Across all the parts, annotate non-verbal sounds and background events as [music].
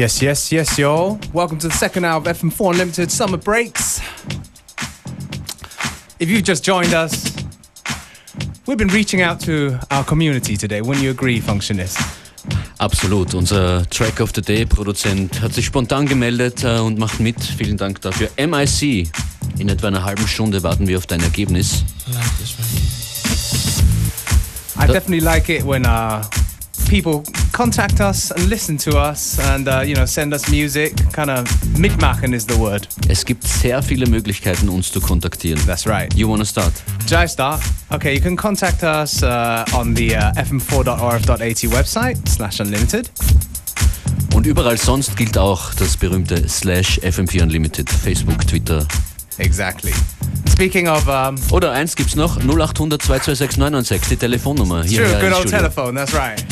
Yes, yes, yes, y'all. Welcome to the second hour of FM4 Unlimited Summer Breaks. If you've just joined us, we've been reaching out to our community today. Wouldn't you agree, Functionist? Absolut. Unser Track of the Day Produzent hat sich spontan gemeldet äh, und macht mit. Vielen Dank dafür. MIC. In etwa einer halben Stunde warten wir auf dein Ergebnis. I definitely like it when uh, people contact us and listen to us and uh, you know send us music. Kind of mitmachen is the word. Es gibt sehr viele Möglichkeiten, uns zu kontaktieren. That's right. You wanna start? Shall I start? Okay, you can contact us uh, on the uh, fm4.orf.at website slash unlimited. Und überall sonst gilt auch das berühmte Slash FM4 Unlimited. Facebook, Twitter. Exactly. Speaking of um, Oder eins gibt's noch, 0800 226 996, die Telefonnummer. True, Hierher good old Studio. telephone, that's right.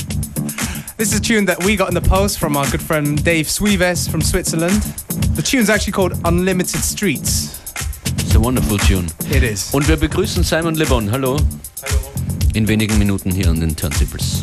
This is a tune that we got in the post from our good friend Dave Suives from Switzerland. The tune's actually called Unlimited Streets. It's a wonderful tune. It is. Und wir begrüßen Simon Le Bon. Hallo. Hallo. In wenigen Minuten hier an den Turntables.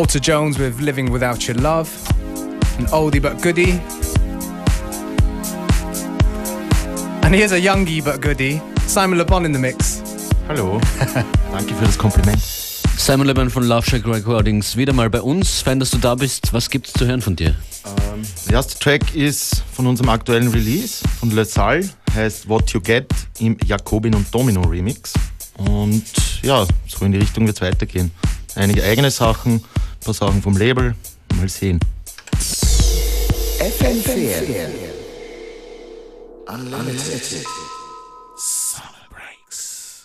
Walter Jones with Living Without Your Love. An oldie but goodie. And here's a youngie but goodie. Simon Le Bon in the mix. Hallo. [laughs] Danke für das Kompliment. Simon Le Bon von Love Shack Recordings wieder mal bei uns. Fein, dass du da bist. Was gibt's zu hören von dir? Ähm, der erste Track ist von unserem aktuellen Release von Le Salle, heißt What You Get im Jakobin und Domino Remix. Und ja, so in die Richtung wird es weitergehen. Einige eigene Sachen, ein paar Sachen vom Label. Mal sehen. FM4 Unlimited. Summer Breaks.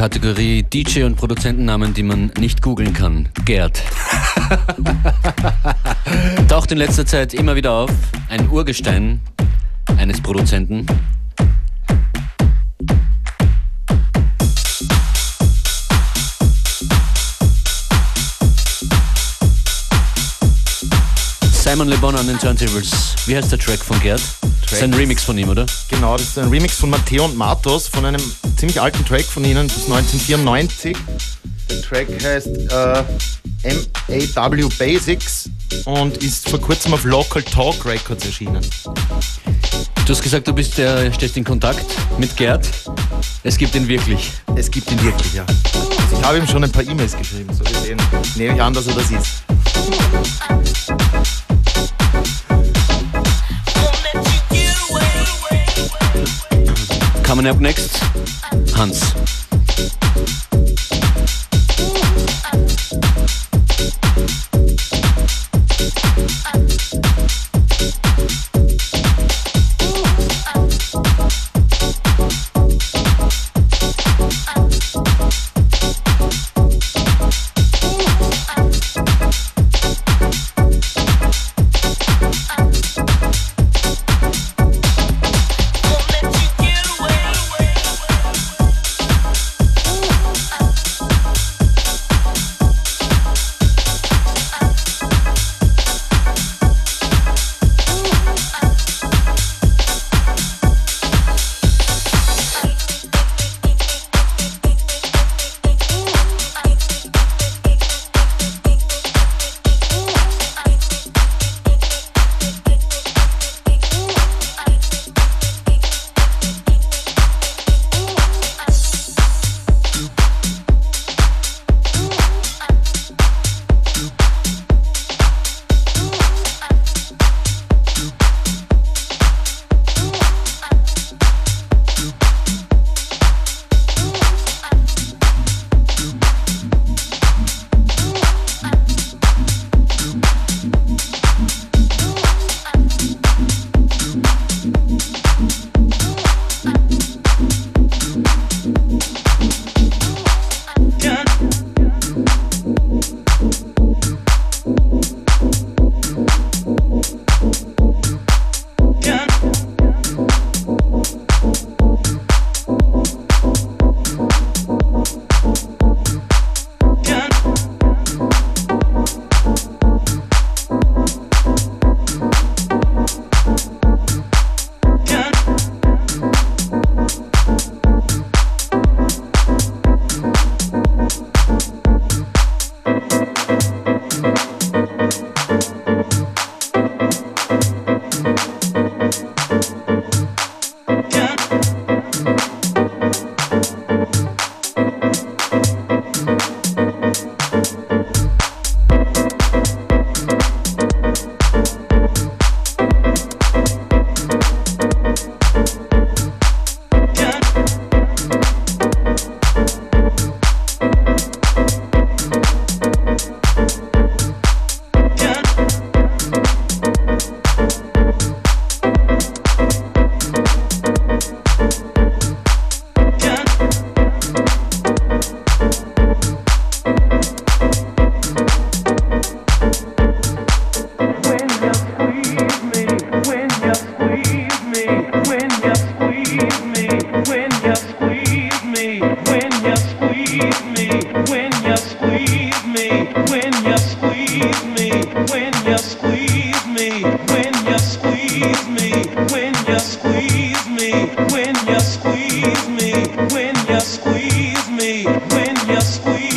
Kategorie DJ und Produzentennamen, die man nicht googeln kann. Gerd. [laughs] Taucht in letzter Zeit immer wieder auf. Ein Urgestein eines Produzenten. Simon Le Bon an den Turntables. Wie heißt der Track von Gerd? Das ist ein Remix von ihm, oder? Genau, das ist ein Remix von Matteo und Matos von einem ziemlich alten Track von ihnen bis 1994. Der Track heißt äh, MAW Basics und ist vor kurzem auf Local Talk Records erschienen. Du hast gesagt, du bist der, stehst in Kontakt mit Gerd. Es gibt ihn wirklich. Es gibt ihn wirklich, ja. Also ich habe ihm schon ein paar E-Mails geschrieben, so gesehen nehme ich an, dass er das ist. Coming up next, Hans.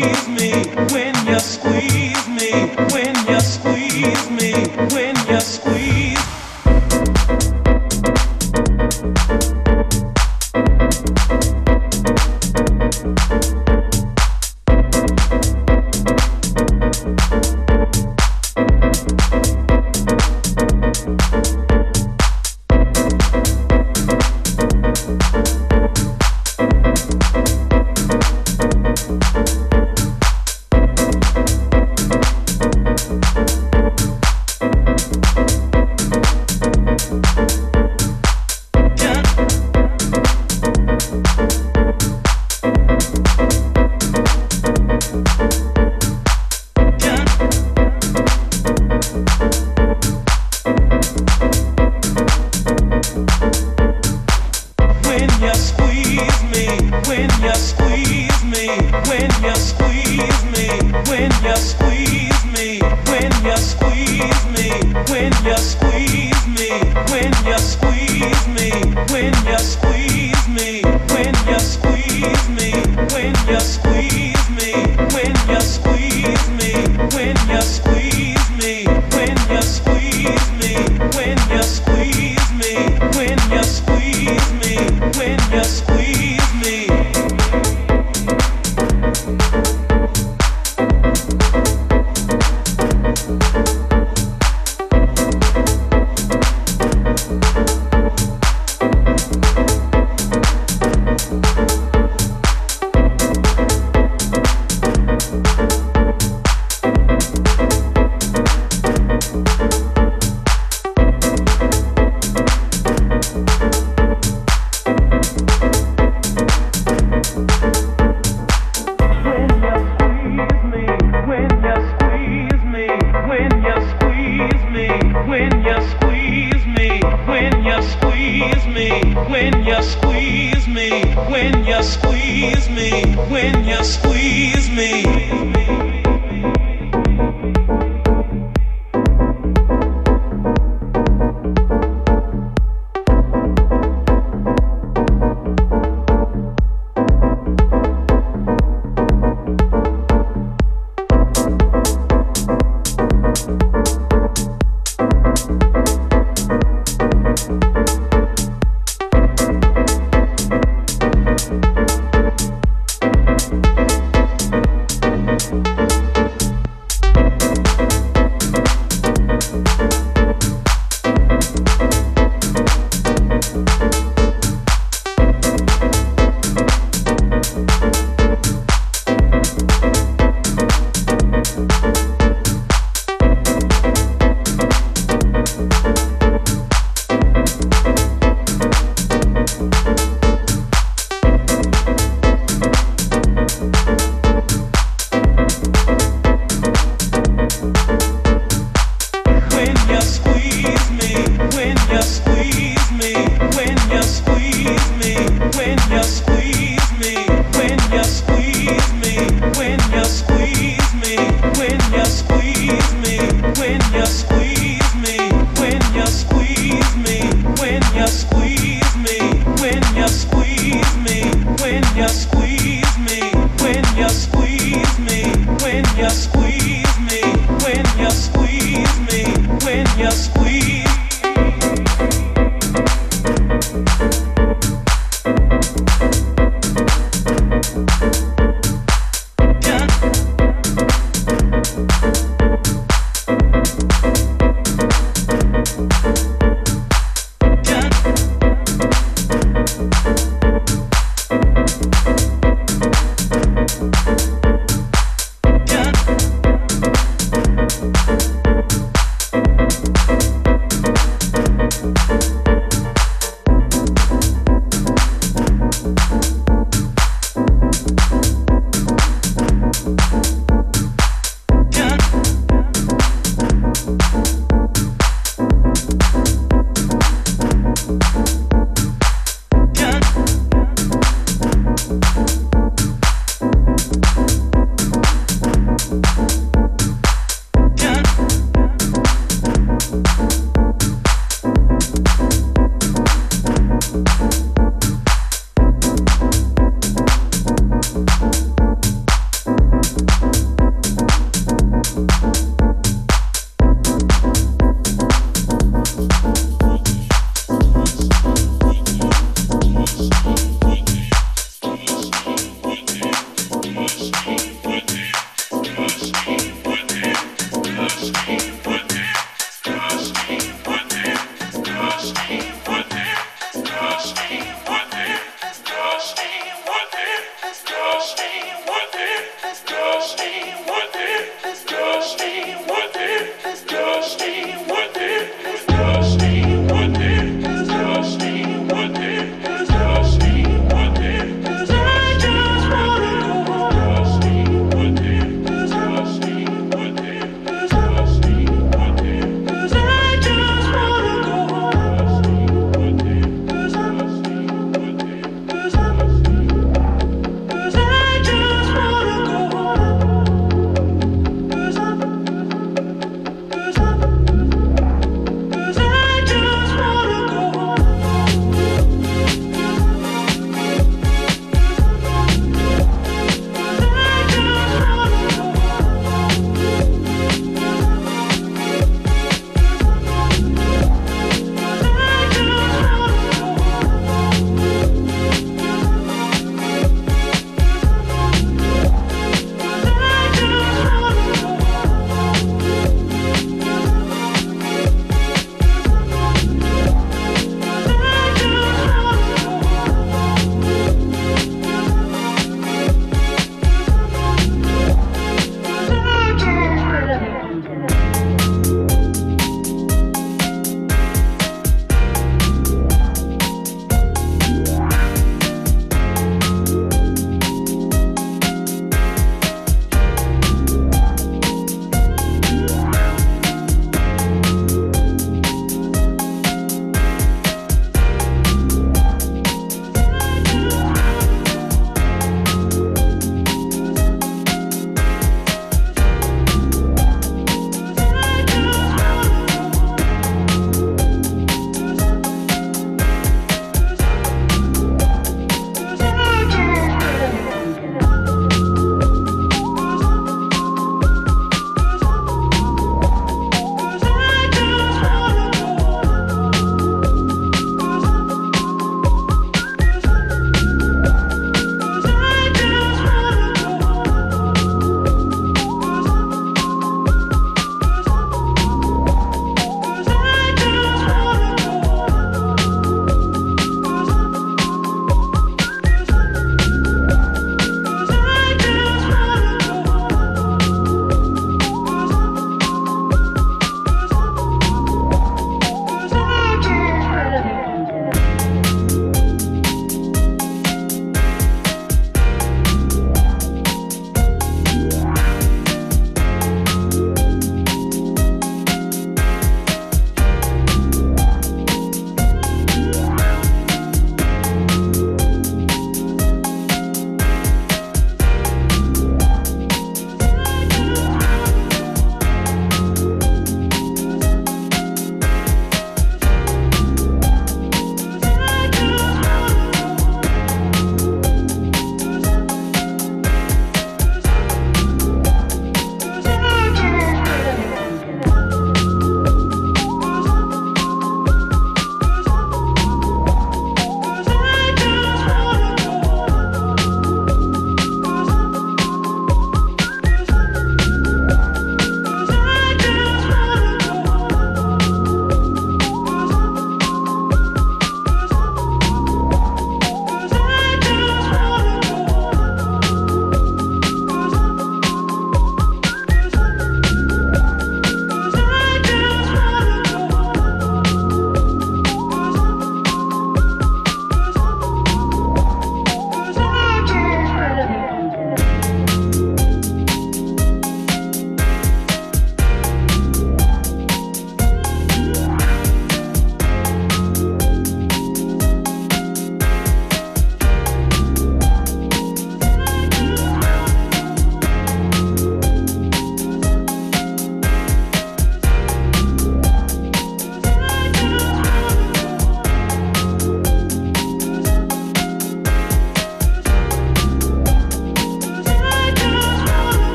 Me when you squeeze.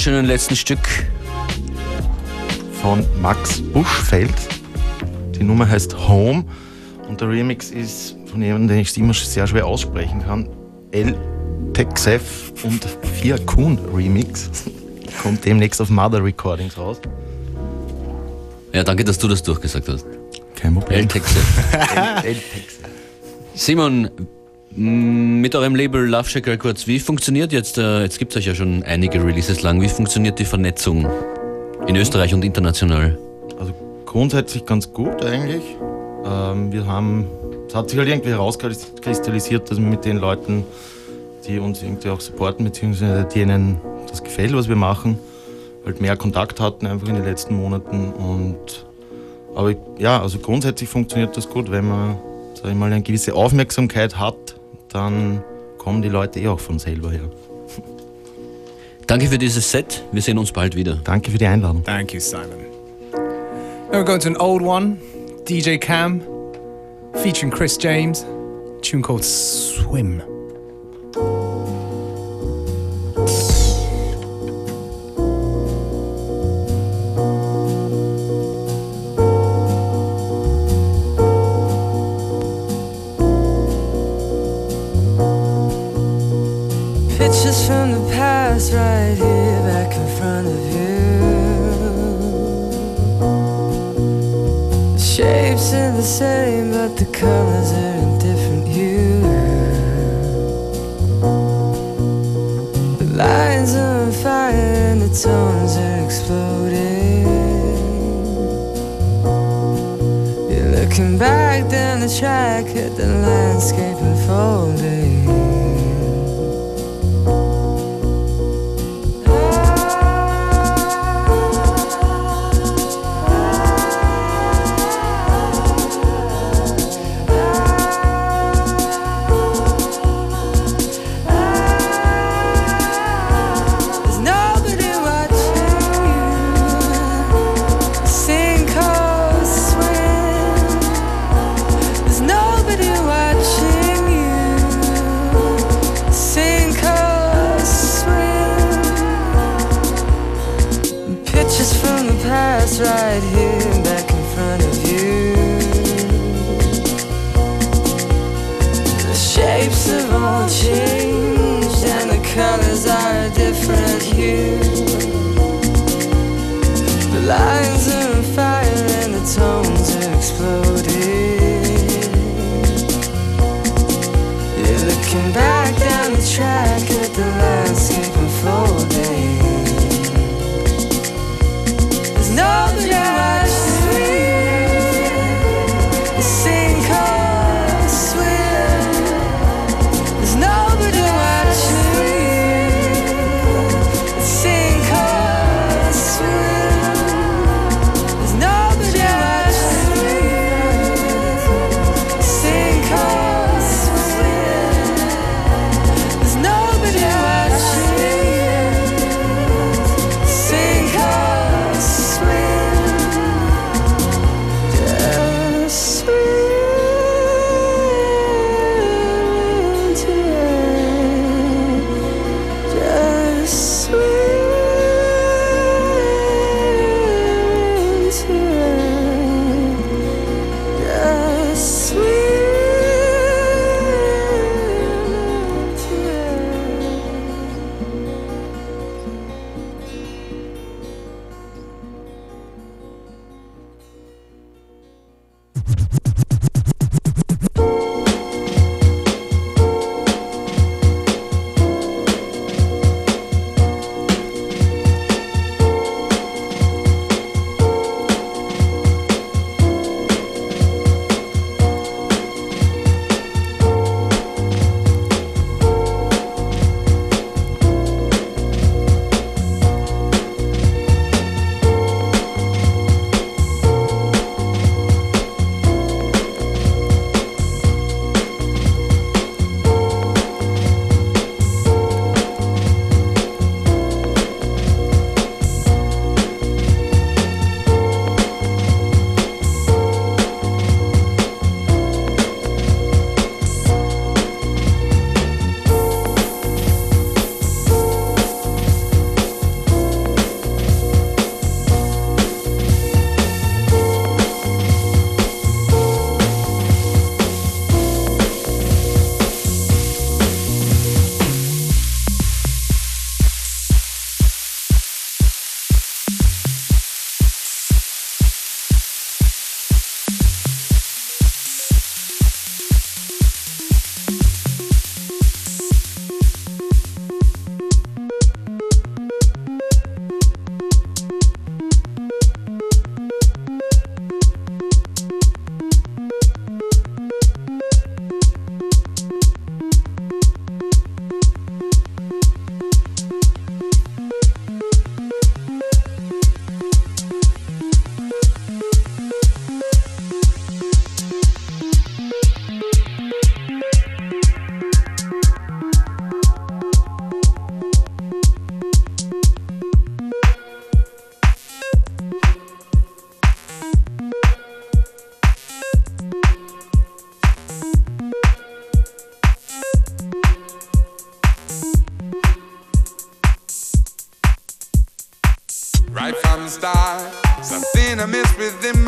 Wunderschönen letzten Stück von Max Buschfeld. Die Nummer heißt Home und der Remix ist von jemandem, den ich immer sehr schwer aussprechen kann. El Texef und 4 Kuhn Remix. Kommt demnächst auf Mother Recordings raus. Ja, danke, dass du das durchgesagt hast. Kein Problem. El Texef. [laughs] El, El Texef. Simon, mit eurem Label Love Shack Records, wie funktioniert jetzt, äh, jetzt gibt es euch ja schon einige Releases lang, wie funktioniert die Vernetzung in Österreich und international? Also grundsätzlich ganz gut eigentlich. Ähm, wir haben, es hat sich halt irgendwie herauskristallisiert, dass wir mit den Leuten, die uns irgendwie auch supporten, beziehungsweise denen das gefällt, was wir machen, halt mehr Kontakt hatten einfach in den letzten Monaten und aber ja, also grundsätzlich funktioniert das gut, wenn man sag ich mal, eine gewisse Aufmerksamkeit hat dann kommen die Leute eh auch von selber her. Danke für dieses Set. Wir sehen uns bald wieder. Danke für die Einladung. Thank you, Simon. Now we're going to an old one, DJ Cam, featuring Chris James, tune called Swim.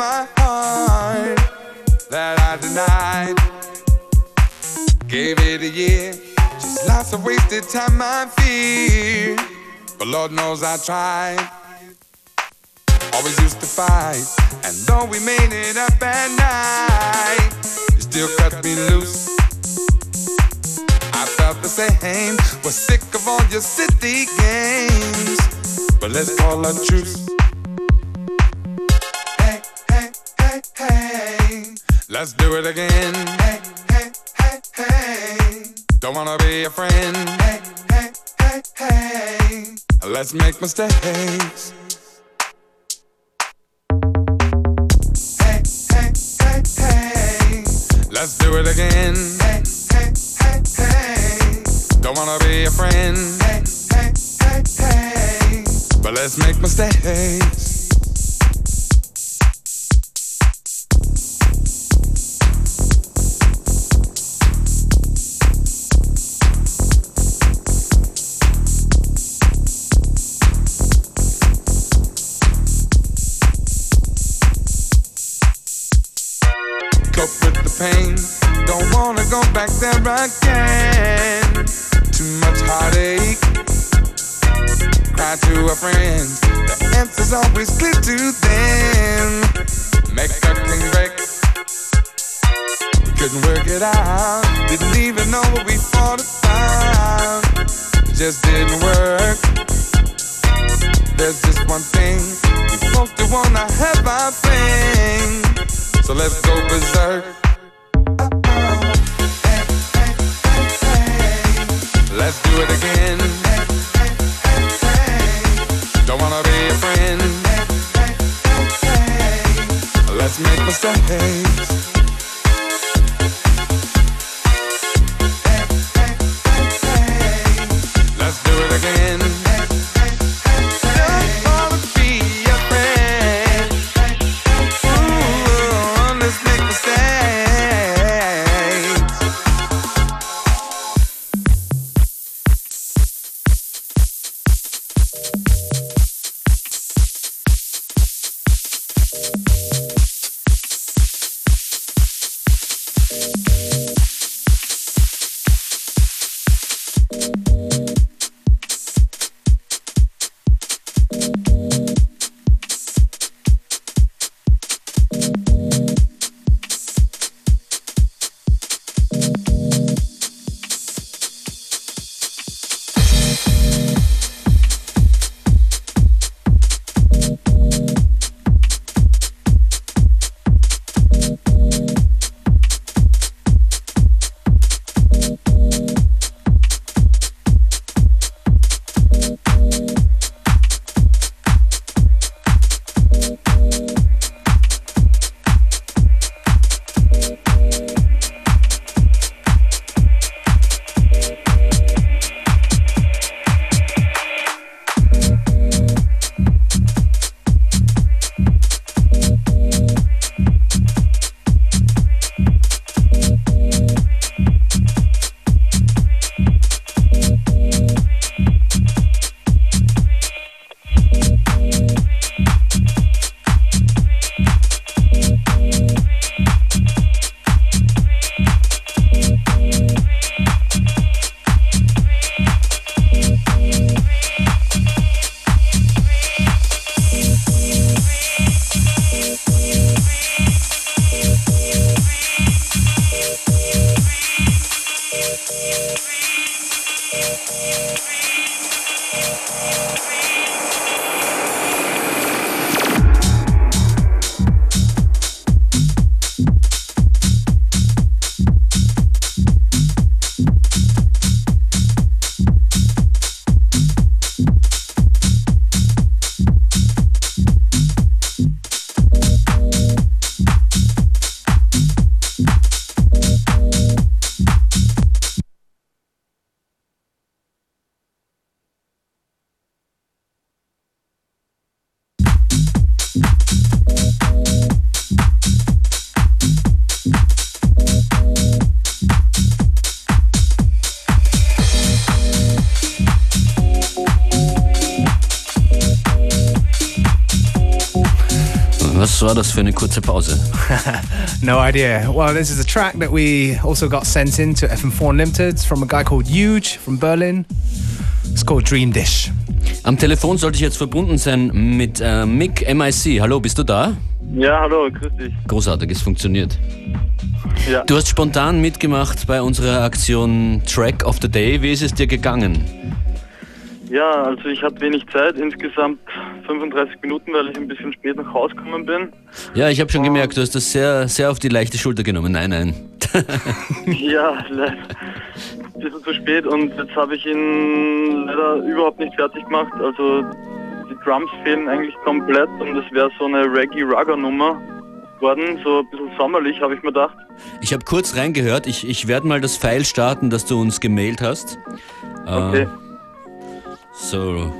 My heart that I denied. Gave it a year, just lots of wasted time, I fear. But Lord knows I tried. Always used to fight, and though we made it up at night, you still cut me loose. I felt the same, was sick of all your city games. But let's call a truce. Hey, hey, hey, hey, let's do it again. Hey, hey, hey, hey, don't wanna be a friend. Hey, hey, hey, hey, let's make mistakes. Let's do it again. Hey, hey, hey, hey. Don't wanna be a friend. Hey, hey, hey, hey. But let's make mistakes. Cry to a friend. The answer's always clear to them. Make a king break. We couldn't work it out. Didn't even know what we fought about. It just didn't work. There's just one thing. We both wanna have our thing. So let's go berserk. Let's do it again. Don't wanna be a friend. Let's make mistakes. Let's do it again. Für eine kurze Pause? [laughs] no idea. Well, this is a track that we also got sent in to FM4 Unlimited from a guy called Huge from Berlin. It's called Dream Dish. Am Telefon sollte ich jetzt verbunden sein mit äh, Mick MIC. Hallo, bist du da? Ja, hallo, grüß dich. Großartig, es funktioniert. Ja. Du hast spontan mitgemacht bei unserer Aktion Track of the Day. Wie ist es dir gegangen? Ja, also ich hatte wenig Zeit, insgesamt 35 Minuten, weil ich ein bisschen spät nach Hause gekommen bin. Ja, ich habe schon gemerkt, du hast das sehr, sehr auf die leichte Schulter genommen. Nein, nein. [laughs] [laughs] ja, leider ein bisschen zu spät und jetzt habe ich ihn leider überhaupt nicht fertig gemacht. Also die Drums fehlen eigentlich komplett und es wäre so eine Reggae-Rugger-Nummer worden, so ein bisschen sommerlich, habe ich mir gedacht. Ich habe kurz reingehört. Ich, ich werde mal das File starten, das du uns gemailt hast. Okay. Äh, so.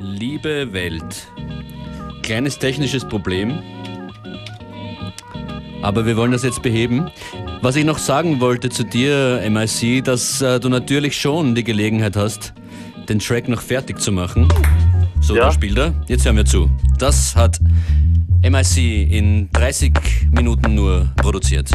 Liebe Welt. Kleines technisches Problem. Aber wir wollen das jetzt beheben. Was ich noch sagen wollte zu dir, MIC, dass äh, du natürlich schon die Gelegenheit hast, den Track noch fertig zu machen. So, Ja. da spielt er. Jetzt hören wir zu. Das hat MIC in 30 Minuten nur produziert.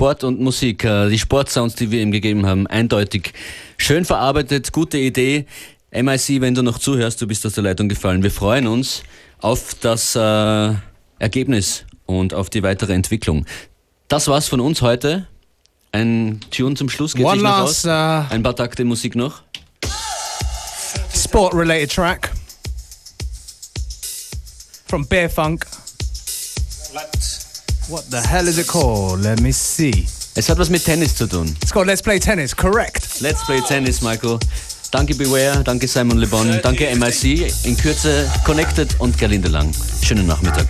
Sport und Musik, äh, die Sportsounds, die wir ihm gegeben haben, eindeutig schön verarbeitet, gute Idee. MIC, wenn du noch zuhörst, du bist aus der Leitung gefallen. Wir freuen uns auf das äh, Ergebnis und auf die weitere Entwicklung. Das war's von uns heute. Ein Tune zum Schluss geht One sich noch last aus. uh, Ein paar Takte Musik noch. sport related track from Bear Funk. What the hell is it called? Let me see. Es hat was mit Tennis zu tun. It's called Let's Play Tennis, correct. Let's Play Tennis, Michael. Danke Beware, danke Simon Le Bon, danke MIC. In Kürze Connected und Gerlinde Lang. Schönen Nachmittag.